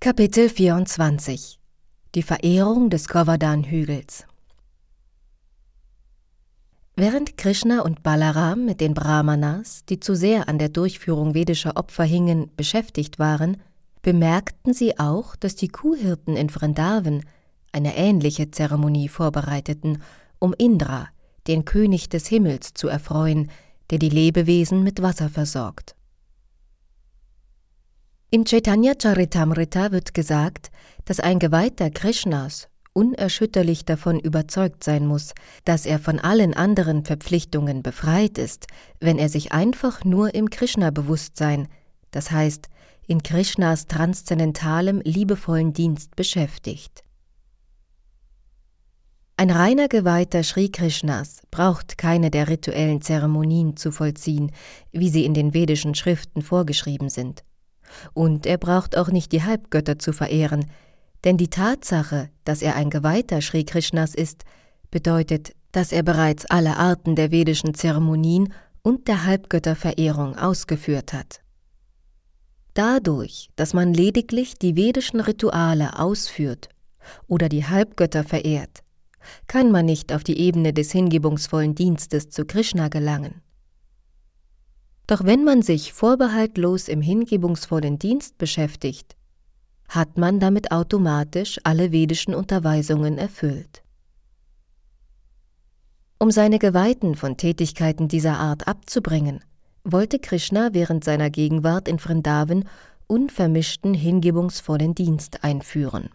Kapitel 24 Die Verehrung des Govardhan-Hügels Während Krishna und Balaram mit den Brahmanas, die zu sehr an der Durchführung vedischer Opfer hingen, beschäftigt waren, bemerkten sie auch, dass die Kuhhirten in Vrindavan eine ähnliche Zeremonie vorbereiteten, um Indra, den König des Himmels, zu erfreuen, der die Lebewesen mit Wasser versorgt. Im Chaitanya Charitamrita wird gesagt, dass ein Geweihter Krishnas unerschütterlich davon überzeugt sein muss, dass er von allen anderen Verpflichtungen befreit ist, wenn er sich einfach nur im Krishna-Bewusstsein, das heißt in Krishnas transzendentalem, liebevollen Dienst beschäftigt. Ein reiner Geweihter Sri Krishnas braucht keine der rituellen Zeremonien zu vollziehen, wie sie in den vedischen Schriften vorgeschrieben sind. Und er braucht auch nicht die Halbgötter zu verehren, denn die Tatsache, dass er ein Geweihter Sri Krishnas ist, bedeutet, dass er bereits alle Arten der vedischen Zeremonien und der Halbgötterverehrung ausgeführt hat. Dadurch, dass man lediglich die vedischen Rituale ausführt oder die Halbgötter verehrt, kann man nicht auf die Ebene des hingebungsvollen Dienstes zu Krishna gelangen. Doch wenn man sich vorbehaltlos im hingebungsvollen Dienst beschäftigt, hat man damit automatisch alle vedischen Unterweisungen erfüllt. Um seine Geweihten von Tätigkeiten dieser Art abzubringen, wollte Krishna während seiner Gegenwart in Vrindavan unvermischten hingebungsvollen Dienst einführen.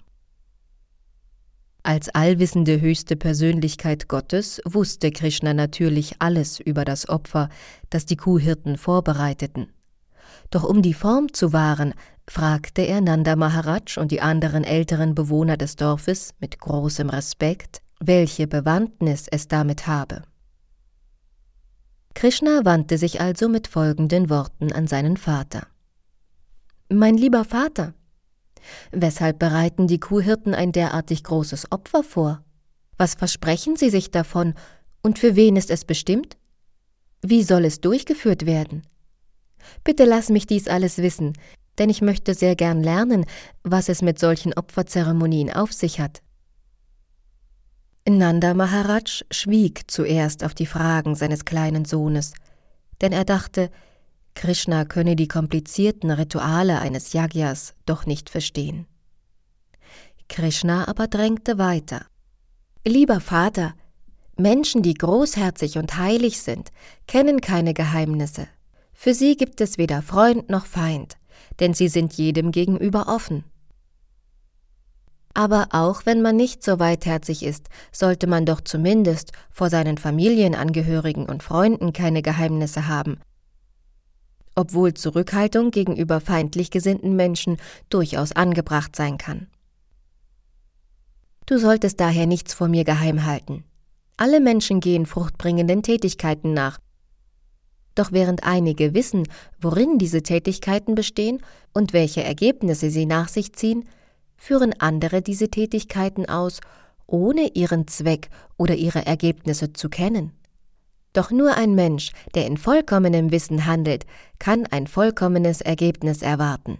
Als allwissende höchste Persönlichkeit Gottes wusste Krishna natürlich alles über das Opfer, das die Kuhhirten vorbereiteten. Doch um die Form zu wahren, fragte er Nanda Maharaj und die anderen älteren Bewohner des Dorfes mit großem Respekt, welche Bewandtnis es damit habe. Krishna wandte sich also mit folgenden Worten an seinen Vater. Mein lieber Vater, Weshalb bereiten die Kuhhirten ein derartig großes Opfer vor? Was versprechen sie sich davon und für wen ist es bestimmt? Wie soll es durchgeführt werden? Bitte lass mich dies alles wissen, denn ich möchte sehr gern lernen, was es mit solchen Opferzeremonien auf sich hat. Nanda Maharaj schwieg zuerst auf die Fragen seines kleinen Sohnes, denn er dachte, Krishna könne die komplizierten Rituale eines Yagyas doch nicht verstehen. Krishna aber drängte weiter. Lieber Vater, Menschen, die großherzig und heilig sind, kennen keine Geheimnisse. Für sie gibt es weder Freund noch Feind, denn sie sind jedem gegenüber offen. Aber auch wenn man nicht so weitherzig ist, sollte man doch zumindest vor seinen Familienangehörigen und Freunden keine Geheimnisse haben, obwohl Zurückhaltung gegenüber feindlich gesinnten Menschen durchaus angebracht sein kann. Du solltest daher nichts vor mir geheim halten. Alle Menschen gehen fruchtbringenden Tätigkeiten nach. Doch während einige wissen, worin diese Tätigkeiten bestehen und welche Ergebnisse sie nach sich ziehen, führen andere diese Tätigkeiten aus, ohne ihren Zweck oder ihre Ergebnisse zu kennen. Doch nur ein Mensch, der in vollkommenem Wissen handelt, kann ein vollkommenes Ergebnis erwarten.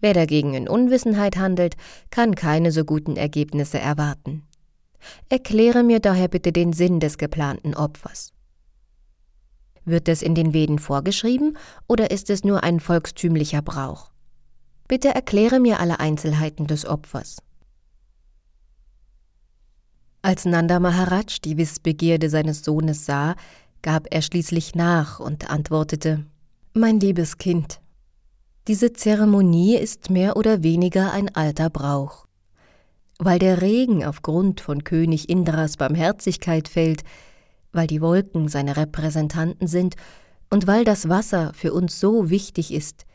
Wer dagegen in Unwissenheit handelt, kann keine so guten Ergebnisse erwarten. Erkläre mir daher bitte den Sinn des geplanten Opfers. Wird es in den Veden vorgeschrieben oder ist es nur ein volkstümlicher Brauch? Bitte erkläre mir alle Einzelheiten des Opfers. Als Nanda Maharaj die Wissbegierde seines Sohnes sah, gab er schließlich nach und antwortete Mein liebes Kind, diese Zeremonie ist mehr oder weniger ein alter Brauch. Weil der Regen aufgrund von König Indras Barmherzigkeit fällt, weil die Wolken seine Repräsentanten sind und weil das Wasser für uns so wichtig ist,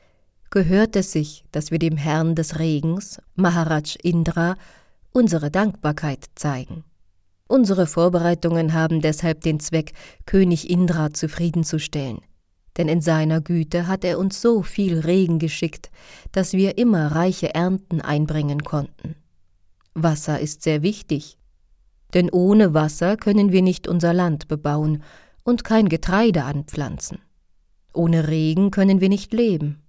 gehört es sich, dass wir dem Herrn des Regens, Maharaj Indra, unsere Dankbarkeit zeigen. Unsere Vorbereitungen haben deshalb den Zweck, König Indra zufriedenzustellen. Denn in seiner Güte hat er uns so viel Regen geschickt, dass wir immer reiche Ernten einbringen konnten. Wasser ist sehr wichtig, denn ohne Wasser können wir nicht unser Land bebauen und kein Getreide anpflanzen. Ohne Regen können wir nicht leben.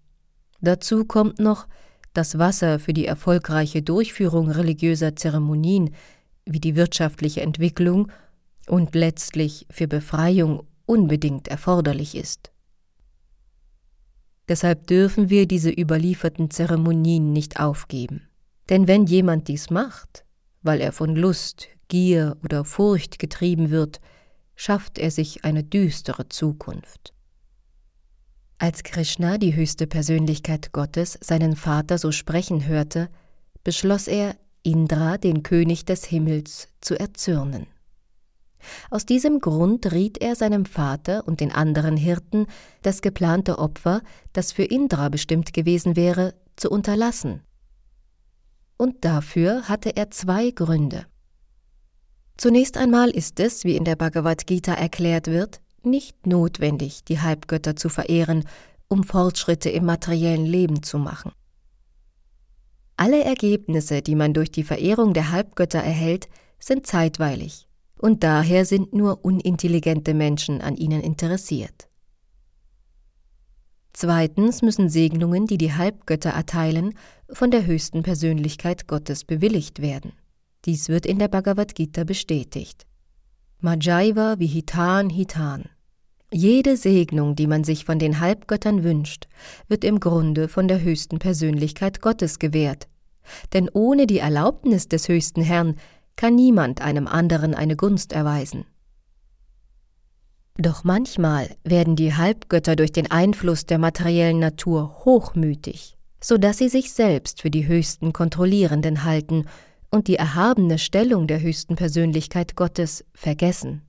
Dazu kommt noch, das Wasser für die erfolgreiche Durchführung religiöser Zeremonien wie die wirtschaftliche Entwicklung und letztlich für Befreiung unbedingt erforderlich ist. Deshalb dürfen wir diese überlieferten Zeremonien nicht aufgeben. Denn wenn jemand dies macht, weil er von Lust, Gier oder Furcht getrieben wird, schafft er sich eine düstere Zukunft. Als Krishna, die höchste Persönlichkeit Gottes, seinen Vater so sprechen hörte, beschloss er, Indra, den König des Himmels, zu erzürnen. Aus diesem Grund riet er seinem Vater und den anderen Hirten, das geplante Opfer, das für Indra bestimmt gewesen wäre, zu unterlassen. Und dafür hatte er zwei Gründe. Zunächst einmal ist es, wie in der Bhagavad Gita erklärt wird, nicht notwendig, die Halbgötter zu verehren, um Fortschritte im materiellen Leben zu machen. Alle Ergebnisse, die man durch die Verehrung der Halbgötter erhält, sind zeitweilig, und daher sind nur unintelligente Menschen an ihnen interessiert. Zweitens müssen Segnungen, die die Halbgötter erteilen, von der höchsten Persönlichkeit Gottes bewilligt werden. Dies wird in der Bhagavad Gita bestätigt. Majaiva Vihitan Hitan. Jede Segnung, die man sich von den Halbgöttern wünscht, wird im Grunde von der höchsten Persönlichkeit Gottes gewährt. Denn ohne die Erlaubnis des höchsten Herrn kann niemand einem anderen eine Gunst erweisen. Doch manchmal werden die Halbgötter durch den Einfluss der materiellen Natur hochmütig, so dass sie sich selbst für die höchsten Kontrollierenden halten und die erhabene Stellung der höchsten Persönlichkeit Gottes vergessen.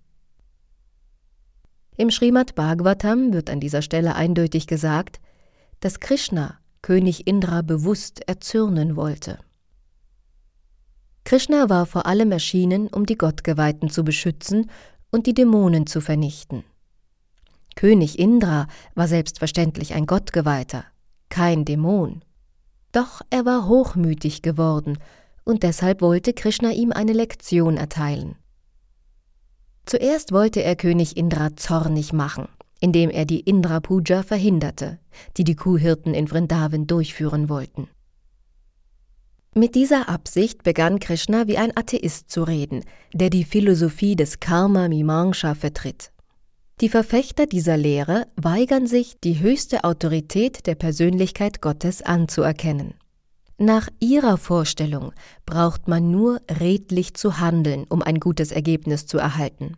Im Srimad Bhagavatam wird an dieser Stelle eindeutig gesagt, dass Krishna König Indra bewusst erzürnen wollte. Krishna war vor allem erschienen, um die Gottgeweihten zu beschützen und die Dämonen zu vernichten. König Indra war selbstverständlich ein Gottgeweihter, kein Dämon. Doch er war hochmütig geworden, und deshalb wollte Krishna ihm eine Lektion erteilen. Zuerst wollte er König Indra zornig machen, indem er die Indra Puja verhinderte, die die Kuhhirten in Vrindavan durchführen wollten. Mit dieser Absicht begann Krishna wie ein Atheist zu reden, der die Philosophie des Karma Mimamsa vertritt. Die Verfechter dieser Lehre weigern sich, die höchste Autorität der Persönlichkeit Gottes anzuerkennen. Nach ihrer Vorstellung braucht man nur redlich zu handeln, um ein gutes Ergebnis zu erhalten.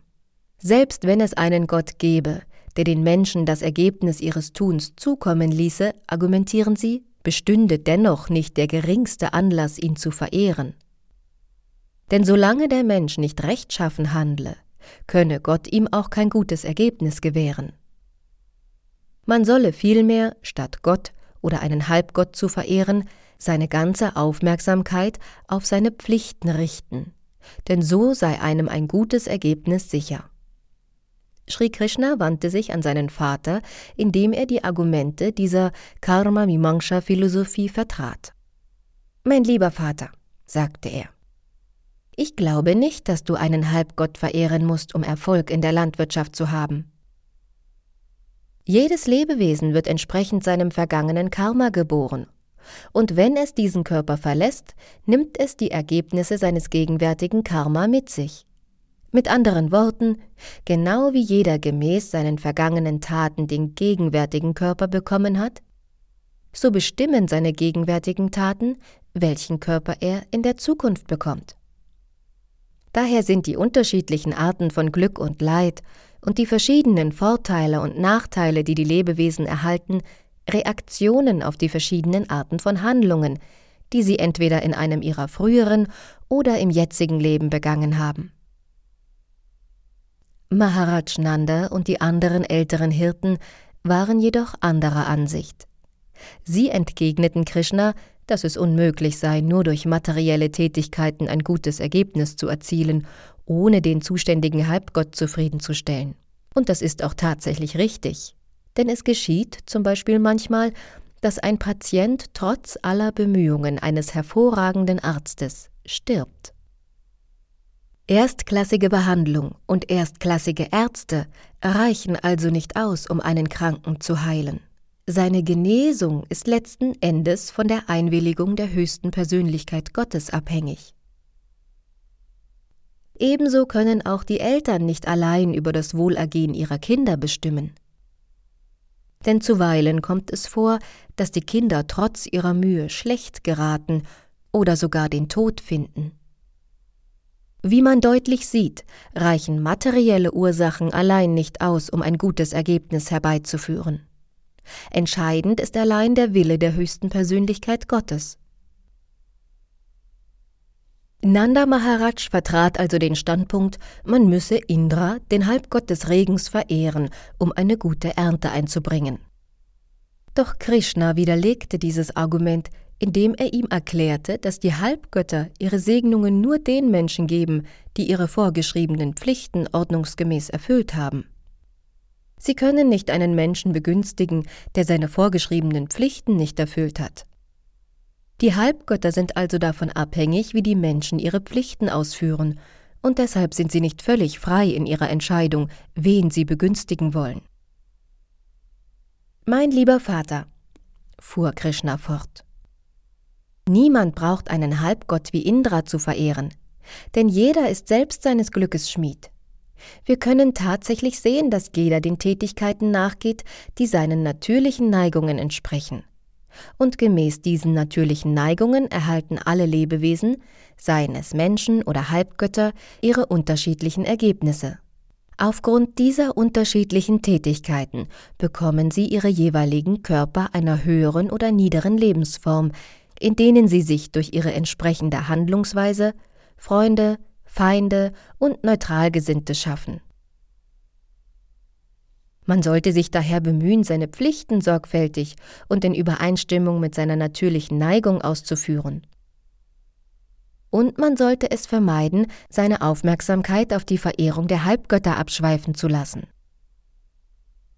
Selbst wenn es einen Gott gäbe, der den Menschen das Ergebnis ihres Tuns zukommen ließe, argumentieren sie, bestünde dennoch nicht der geringste Anlass, ihn zu verehren. Denn solange der Mensch nicht rechtschaffen handle, könne Gott ihm auch kein gutes Ergebnis gewähren. Man solle vielmehr, statt Gott oder einen Halbgott zu verehren, seine ganze Aufmerksamkeit auf seine Pflichten richten, denn so sei einem ein gutes Ergebnis sicher. Sri Krishna wandte sich an seinen Vater, indem er die Argumente dieser Karma Mimamsa Philosophie vertrat. Mein lieber Vater, sagte er, ich glaube nicht, dass du einen Halbgott verehren musst, um Erfolg in der Landwirtschaft zu haben. Jedes Lebewesen wird entsprechend seinem vergangenen Karma geboren und wenn es diesen Körper verlässt, nimmt es die Ergebnisse seines gegenwärtigen Karma mit sich. Mit anderen Worten, genau wie jeder gemäß seinen vergangenen Taten den gegenwärtigen Körper bekommen hat, so bestimmen seine gegenwärtigen Taten, welchen Körper er in der Zukunft bekommt. Daher sind die unterschiedlichen Arten von Glück und Leid und die verschiedenen Vorteile und Nachteile, die die Lebewesen erhalten, Reaktionen auf die verschiedenen Arten von Handlungen, die sie entweder in einem ihrer früheren oder im jetzigen Leben begangen haben. Maharaj Nanda und die anderen älteren Hirten waren jedoch anderer Ansicht. Sie entgegneten Krishna, dass es unmöglich sei, nur durch materielle Tätigkeiten ein gutes Ergebnis zu erzielen, ohne den zuständigen Halbgott zufriedenzustellen. Und das ist auch tatsächlich richtig denn es geschieht zum Beispiel manchmal, dass ein Patient trotz aller Bemühungen eines hervorragenden Arztes stirbt. Erstklassige Behandlung und erstklassige Ärzte reichen also nicht aus, um einen Kranken zu heilen. Seine Genesung ist letzten Endes von der Einwilligung der höchsten Persönlichkeit Gottes abhängig. Ebenso können auch die Eltern nicht allein über das Wohlergehen ihrer Kinder bestimmen. Denn zuweilen kommt es vor, dass die Kinder trotz ihrer Mühe schlecht geraten oder sogar den Tod finden. Wie man deutlich sieht, reichen materielle Ursachen allein nicht aus, um ein gutes Ergebnis herbeizuführen. Entscheidend ist allein der Wille der höchsten Persönlichkeit Gottes. Nanda Maharaj vertrat also den Standpunkt, man müsse Indra, den Halbgott des Regens, verehren, um eine gute Ernte einzubringen. Doch Krishna widerlegte dieses Argument, indem er ihm erklärte, dass die Halbgötter ihre Segnungen nur den Menschen geben, die ihre vorgeschriebenen Pflichten ordnungsgemäß erfüllt haben. Sie können nicht einen Menschen begünstigen, der seine vorgeschriebenen Pflichten nicht erfüllt hat. Die Halbgötter sind also davon abhängig, wie die Menschen ihre Pflichten ausführen, und deshalb sind sie nicht völlig frei in ihrer Entscheidung, wen sie begünstigen wollen. Mein lieber Vater, fuhr Krishna fort, niemand braucht einen Halbgott wie Indra zu verehren, denn jeder ist selbst seines Glückes Schmied. Wir können tatsächlich sehen, dass jeder den Tätigkeiten nachgeht, die seinen natürlichen Neigungen entsprechen und gemäß diesen natürlichen Neigungen erhalten alle Lebewesen, seien es Menschen oder Halbgötter, ihre unterschiedlichen Ergebnisse. Aufgrund dieser unterschiedlichen Tätigkeiten bekommen sie ihre jeweiligen Körper einer höheren oder niederen Lebensform, in denen sie sich durch ihre entsprechende Handlungsweise Freunde, Feinde und Neutralgesinnte schaffen. Man sollte sich daher bemühen, seine Pflichten sorgfältig und in Übereinstimmung mit seiner natürlichen Neigung auszuführen. Und man sollte es vermeiden, seine Aufmerksamkeit auf die Verehrung der Halbgötter abschweifen zu lassen.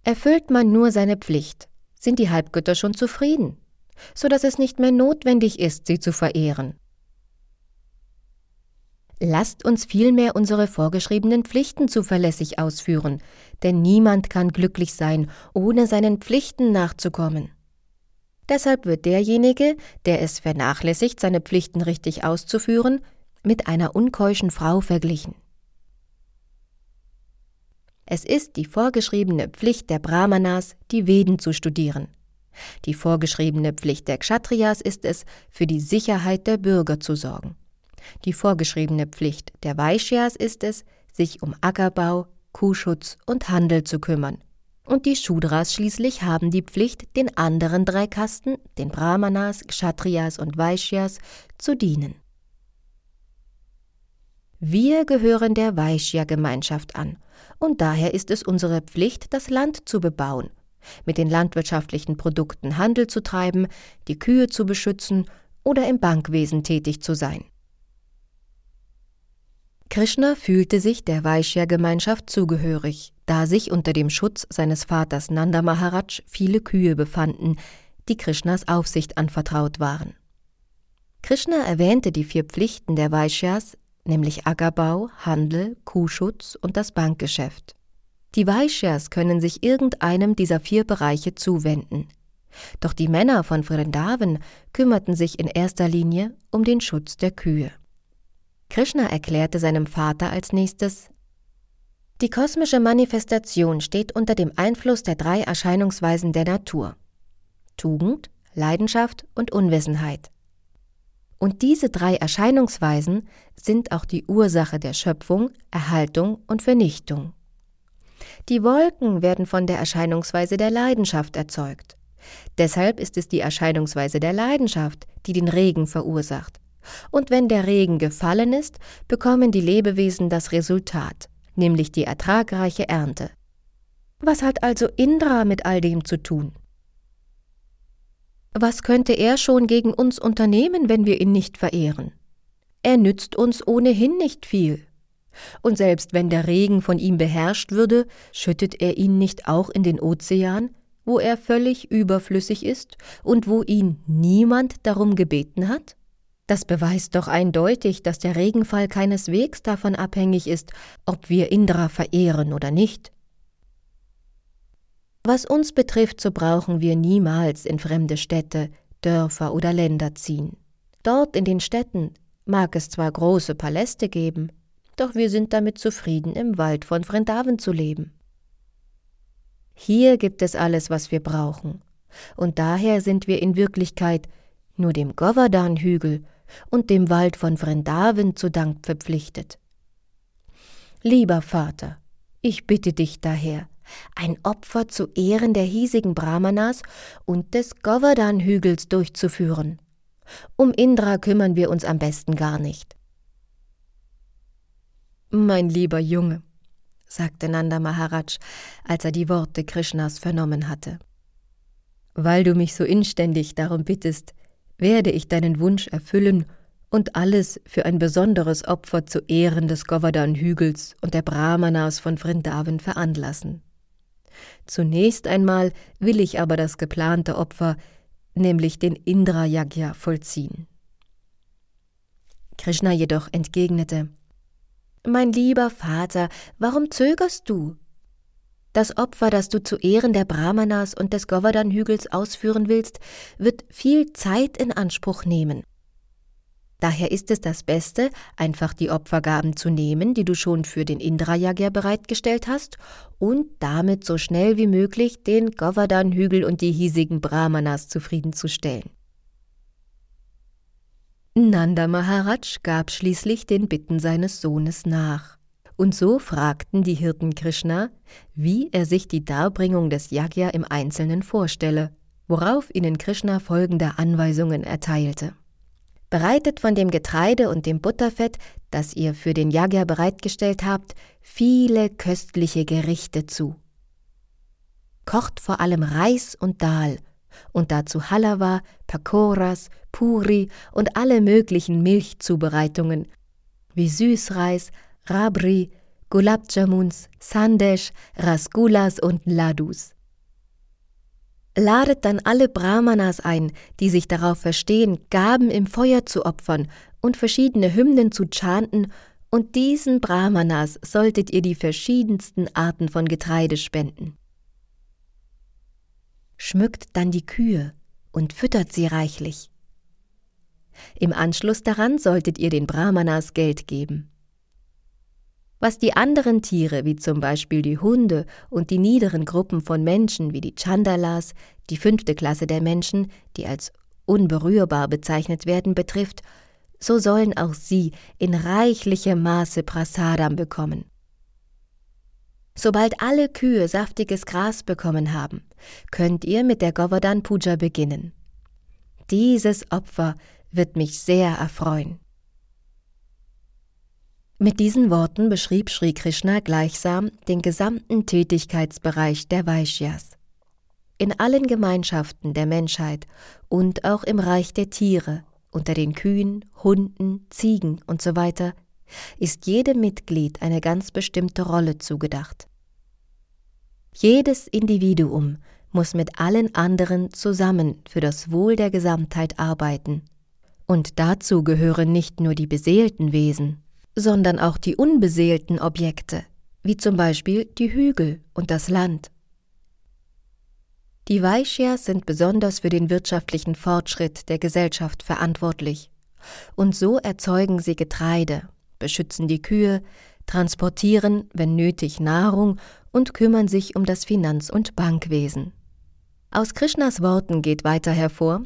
Erfüllt man nur seine Pflicht, sind die Halbgötter schon zufrieden, so dass es nicht mehr notwendig ist, sie zu verehren. Lasst uns vielmehr unsere vorgeschriebenen Pflichten zuverlässig ausführen, denn niemand kann glücklich sein, ohne seinen Pflichten nachzukommen. Deshalb wird derjenige, der es vernachlässigt, seine Pflichten richtig auszuführen, mit einer unkeuschen Frau verglichen. Es ist die vorgeschriebene Pflicht der Brahmanas, die Veden zu studieren. Die vorgeschriebene Pflicht der Kshatriyas ist es, für die Sicherheit der Bürger zu sorgen. Die vorgeschriebene Pflicht der Vaishyas ist es, sich um Ackerbau, Kuhschutz und Handel zu kümmern. Und die Shudras schließlich haben die Pflicht, den anderen drei Kasten, den Brahmanas, Kshatriyas und Vaishyas, zu dienen. Wir gehören der Vaishya-Gemeinschaft an, und daher ist es unsere Pflicht, das Land zu bebauen, mit den landwirtschaftlichen Produkten Handel zu treiben, die Kühe zu beschützen oder im Bankwesen tätig zu sein. Krishna fühlte sich der Vaishya-Gemeinschaft zugehörig, da sich unter dem Schutz seines Vaters Nanda Maharaj viele Kühe befanden, die Krishnas Aufsicht anvertraut waren. Krishna erwähnte die vier Pflichten der Vaishyas, nämlich Ackerbau, Handel, Kuhschutz und das Bankgeschäft. Die Vaishyas können sich irgendeinem dieser vier Bereiche zuwenden. Doch die Männer von Vrindavan kümmerten sich in erster Linie um den Schutz der Kühe. Krishna erklärte seinem Vater als nächstes Die kosmische Manifestation steht unter dem Einfluss der drei Erscheinungsweisen der Natur Tugend, Leidenschaft und Unwissenheit. Und diese drei Erscheinungsweisen sind auch die Ursache der Schöpfung, Erhaltung und Vernichtung. Die Wolken werden von der Erscheinungsweise der Leidenschaft erzeugt. Deshalb ist es die Erscheinungsweise der Leidenschaft, die den Regen verursacht. Und wenn der Regen gefallen ist, bekommen die Lebewesen das Resultat, nämlich die ertragreiche Ernte. Was hat also Indra mit all dem zu tun? Was könnte er schon gegen uns unternehmen, wenn wir ihn nicht verehren? Er nützt uns ohnehin nicht viel. Und selbst wenn der Regen von ihm beherrscht würde, schüttet er ihn nicht auch in den Ozean, wo er völlig überflüssig ist und wo ihn niemand darum gebeten hat? Das beweist doch eindeutig, dass der Regenfall keineswegs davon abhängig ist, ob wir Indra verehren oder nicht. Was uns betrifft, so brauchen wir niemals in fremde Städte, Dörfer oder Länder ziehen. Dort in den Städten mag es zwar große Paläste geben, doch wir sind damit zufrieden, im Wald von Vrindavan zu leben. Hier gibt es alles, was wir brauchen, und daher sind wir in Wirklichkeit nur dem Govardhan-Hügel und dem Wald von Vrindavan zu Dank verpflichtet. Lieber Vater, ich bitte dich daher, ein Opfer zu Ehren der hiesigen Brahmanas und des Govardhan-Hügels durchzuführen. Um Indra kümmern wir uns am besten gar nicht. Mein lieber Junge, sagte Nanda Maharaj, als er die Worte Krishnas vernommen hatte. Weil du mich so inständig darum bittest, werde ich deinen Wunsch erfüllen und alles für ein besonderes Opfer zu Ehren des Govardhan-Hügels und der Brahmanas von Vrindavan veranlassen. Zunächst einmal will ich aber das geplante Opfer, nämlich den Indra Yagya, vollziehen. Krishna jedoch entgegnete: Mein lieber Vater, warum zögerst du? Das Opfer, das du zu Ehren der Brahmanas und des Govardhan-Hügels ausführen willst, wird viel Zeit in Anspruch nehmen. Daher ist es das Beste, einfach die Opfergaben zu nehmen, die du schon für den Indra-Yagya bereitgestellt hast, und damit so schnell wie möglich den Govardhan-Hügel und die hiesigen Brahmanas zufriedenzustellen. Nanda Maharaj gab schließlich den Bitten seines Sohnes nach. Und so fragten die Hirten Krishna, wie er sich die Darbringung des Yagya im Einzelnen vorstelle, worauf ihnen Krishna folgende Anweisungen erteilte. Bereitet von dem Getreide und dem Butterfett, das ihr für den Yagya bereitgestellt habt, viele köstliche Gerichte zu. Kocht vor allem Reis und Dahl und dazu Halava, Pakoras, Puri und alle möglichen Milchzubereitungen wie Süßreis, Rabri, Gulab Jamuns, Sandesh, Rasgulas und Ladus. Ladet dann alle Brahmanas ein, die sich darauf verstehen, Gaben im Feuer zu opfern und verschiedene Hymnen zu chanten, und diesen Brahmanas solltet ihr die verschiedensten Arten von Getreide spenden. Schmückt dann die Kühe und füttert sie reichlich. Im Anschluss daran solltet ihr den Brahmanas Geld geben. Was die anderen Tiere, wie zum Beispiel die Hunde und die niederen Gruppen von Menschen wie die Chandalas, die fünfte Klasse der Menschen, die als unberührbar bezeichnet werden, betrifft, so sollen auch sie in reichlichem Maße Prasadam bekommen. Sobald alle Kühe saftiges Gras bekommen haben, könnt ihr mit der Govardhan Puja beginnen. Dieses Opfer wird mich sehr erfreuen. Mit diesen Worten beschrieb Sri Krishna gleichsam den gesamten Tätigkeitsbereich der Vaishyas. In allen Gemeinschaften der Menschheit und auch im Reich der Tiere, unter den Kühen, Hunden, Ziegen usw., ist jedem Mitglied eine ganz bestimmte Rolle zugedacht. Jedes Individuum muss mit allen anderen zusammen für das Wohl der Gesamtheit arbeiten. Und dazu gehören nicht nur die beseelten Wesen, sondern auch die unbeseelten Objekte, wie zum Beispiel die Hügel und das Land. Die Vaishyas sind besonders für den wirtschaftlichen Fortschritt der Gesellschaft verantwortlich. Und so erzeugen sie Getreide, beschützen die Kühe, transportieren, wenn nötig, Nahrung und kümmern sich um das Finanz- und Bankwesen. Aus Krishnas Worten geht weiter hervor,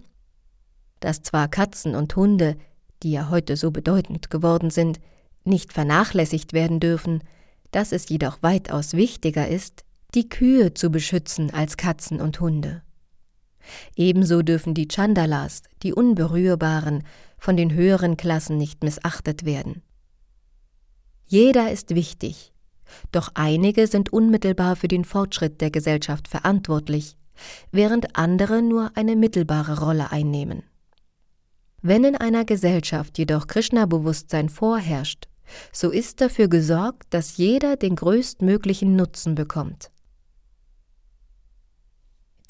dass zwar Katzen und Hunde, die ja heute so bedeutend geworden sind, nicht vernachlässigt werden dürfen, dass es jedoch weitaus wichtiger ist, die Kühe zu beschützen als Katzen und Hunde. Ebenso dürfen die Chandalas, die Unberührbaren, von den höheren Klassen nicht missachtet werden. Jeder ist wichtig, doch einige sind unmittelbar für den Fortschritt der Gesellschaft verantwortlich, während andere nur eine mittelbare Rolle einnehmen. Wenn in einer Gesellschaft jedoch Krishna-Bewusstsein vorherrscht so ist dafür gesorgt, dass jeder den größtmöglichen Nutzen bekommt.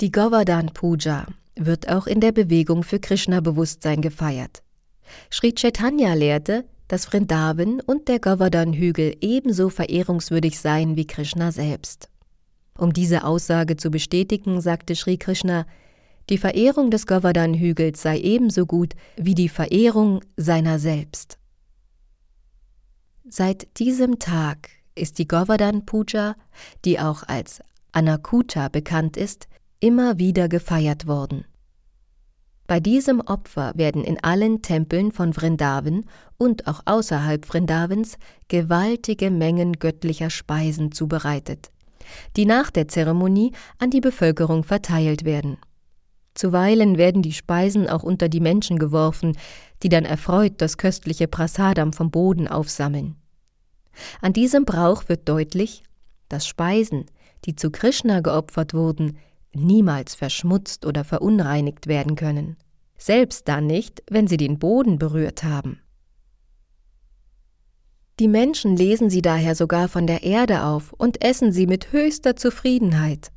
Die Govardhan Puja wird auch in der Bewegung für Krishna-Bewusstsein gefeiert. Sri Chaitanya lehrte, dass Vrindavan und der Govardhan-Hügel ebenso verehrungswürdig seien wie Krishna selbst. Um diese Aussage zu bestätigen, sagte Sri Krishna, die Verehrung des Govardhan-Hügels sei ebenso gut wie die Verehrung seiner selbst. Seit diesem Tag ist die Govardhan Puja, die auch als Anakuta bekannt ist, immer wieder gefeiert worden. Bei diesem Opfer werden in allen Tempeln von Vrindavan und auch außerhalb Vrindavans gewaltige Mengen göttlicher Speisen zubereitet, die nach der Zeremonie an die Bevölkerung verteilt werden. Zuweilen werden die Speisen auch unter die Menschen geworfen, die dann erfreut das köstliche Prasadam vom Boden aufsammeln. An diesem Brauch wird deutlich, dass Speisen, die zu Krishna geopfert wurden, niemals verschmutzt oder verunreinigt werden können, selbst dann nicht, wenn sie den Boden berührt haben. Die Menschen lesen sie daher sogar von der Erde auf und essen sie mit höchster Zufriedenheit.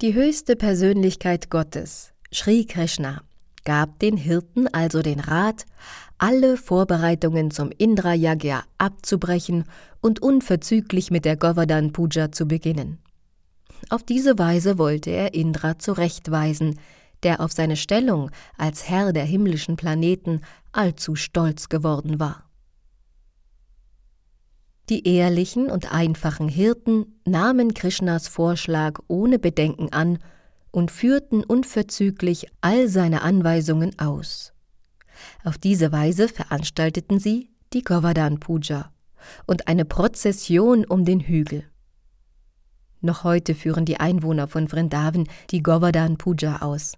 Die höchste Persönlichkeit Gottes, Sri Krishna, gab den Hirten also den Rat, alle Vorbereitungen zum Indra Yagya abzubrechen und unverzüglich mit der Govardhan Puja zu beginnen. Auf diese Weise wollte er Indra zurechtweisen, der auf seine Stellung als Herr der himmlischen Planeten allzu stolz geworden war. Die ehrlichen und einfachen Hirten nahmen Krishnas Vorschlag ohne Bedenken an und führten unverzüglich all seine Anweisungen aus. Auf diese Weise veranstalteten sie die Govardhan Puja und eine Prozession um den Hügel. Noch heute führen die Einwohner von Vrindavan die Govardhan Puja aus.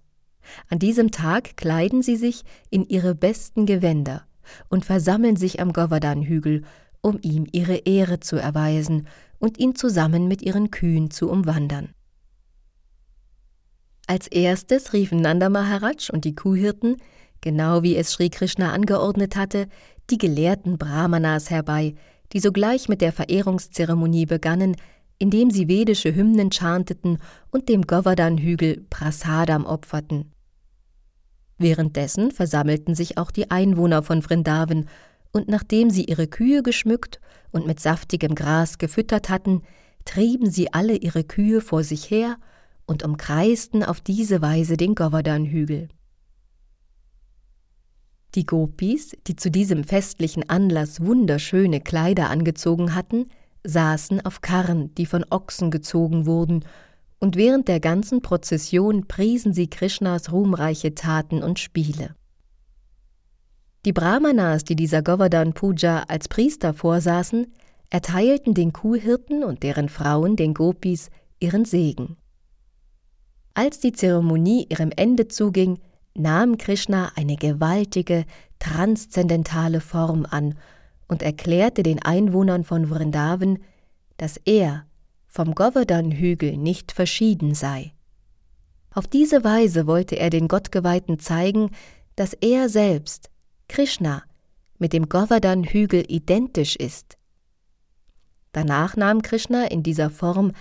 An diesem Tag kleiden sie sich in ihre besten Gewänder und versammeln sich am Govardhan-Hügel um ihm ihre Ehre zu erweisen und ihn zusammen mit ihren Kühen zu umwandern. Als erstes riefen Nanda Maharaj und die Kuhhirten, genau wie es Sri Krishna angeordnet hatte, die gelehrten Brahmanas herbei, die sogleich mit der Verehrungszeremonie begannen, indem sie vedische Hymnen chanteten und dem Govardhan-Hügel Prasadam opferten. Währenddessen versammelten sich auch die Einwohner von Vrindavan und nachdem sie ihre Kühe geschmückt und mit saftigem Gras gefüttert hatten, trieben sie alle ihre Kühe vor sich her und umkreisten auf diese Weise den Govardhan-Hügel. Die Gopis, die zu diesem festlichen Anlass wunderschöne Kleider angezogen hatten, saßen auf Karren, die von Ochsen gezogen wurden, und während der ganzen Prozession priesen sie Krishnas ruhmreiche Taten und Spiele. Die Brahmanas, die dieser Govardhan Puja als Priester vorsaßen, erteilten den Kuhhirten und deren Frauen, den Gopis, ihren Segen. Als die Zeremonie ihrem Ende zuging, nahm Krishna eine gewaltige, transzendentale Form an und erklärte den Einwohnern von Vrindavan, dass er vom Govardhan-Hügel nicht verschieden sei. Auf diese Weise wollte er den Gottgeweihten zeigen, dass er selbst Krishna mit dem Govardhan-Hügel identisch ist. Danach nahm Krishna in dieser Form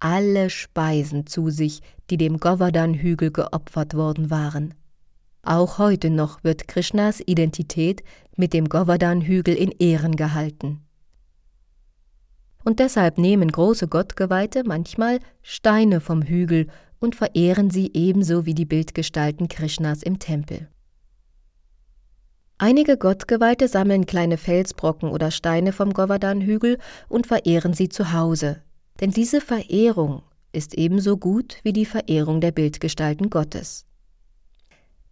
alle Speisen zu sich, die dem Govardhan-Hügel geopfert worden waren. Auch heute noch wird Krishnas Identität mit dem Govardhan-Hügel in Ehren gehalten. Und deshalb nehmen große Gottgeweihte manchmal Steine vom Hügel und verehren sie ebenso wie die Bildgestalten Krishnas im Tempel. Einige Gottgeweihte sammeln kleine Felsbrocken oder Steine vom Govardhan-Hügel und verehren sie zu Hause, denn diese Verehrung ist ebenso gut wie die Verehrung der Bildgestalten Gottes.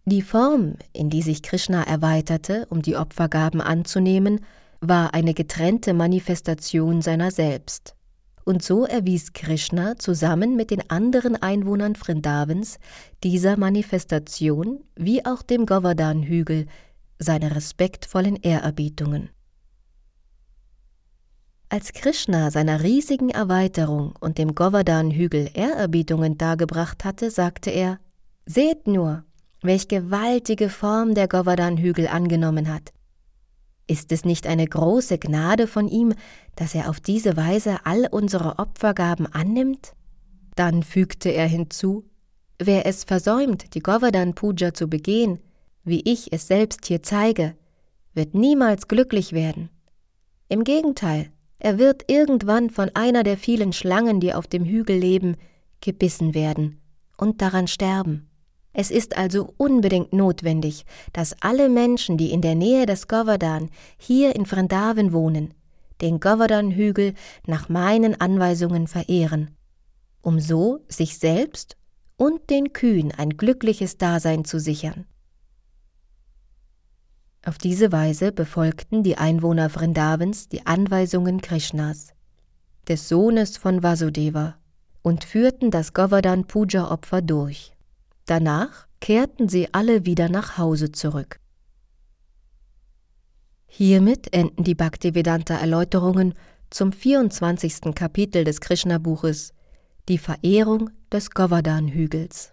Die Form, in die sich Krishna erweiterte, um die Opfergaben anzunehmen, war eine getrennte Manifestation seiner selbst. Und so erwies Krishna zusammen mit den anderen Einwohnern Vrindavans dieser Manifestation wie auch dem Govardhan-Hügel seine respektvollen Ehrerbietungen. Als Krishna seiner riesigen Erweiterung und dem Govardhan-Hügel Ehrerbietungen dargebracht hatte, sagte er: Seht nur, welch gewaltige Form der Govardhan-Hügel angenommen hat. Ist es nicht eine große Gnade von ihm, dass er auf diese Weise all unsere Opfergaben annimmt? Dann fügte er hinzu: Wer es versäumt, die Govardhan-Puja zu begehen, wie ich es selbst hier zeige, wird niemals glücklich werden. Im Gegenteil, Er wird irgendwann von einer der vielen Schlangen, die auf dem Hügel leben, gebissen werden und daran sterben. Es ist also unbedingt notwendig, dass alle Menschen, die in der Nähe des Govardhan hier in Vrindavan wohnen, den Govardhan-Hügel nach meinen Anweisungen verehren, um so sich selbst und den Kühen ein glückliches Dasein zu sichern. Auf diese Weise befolgten die Einwohner Vrindavans die Anweisungen Krishnas, des Sohnes von Vasudeva, und führten das Govardhan Puja Opfer durch. Danach kehrten sie alle wieder nach Hause zurück. Hiermit enden die Bhaktivedanta Erläuterungen zum 24. Kapitel des Krishna Buches, die Verehrung des Govardhan Hügels.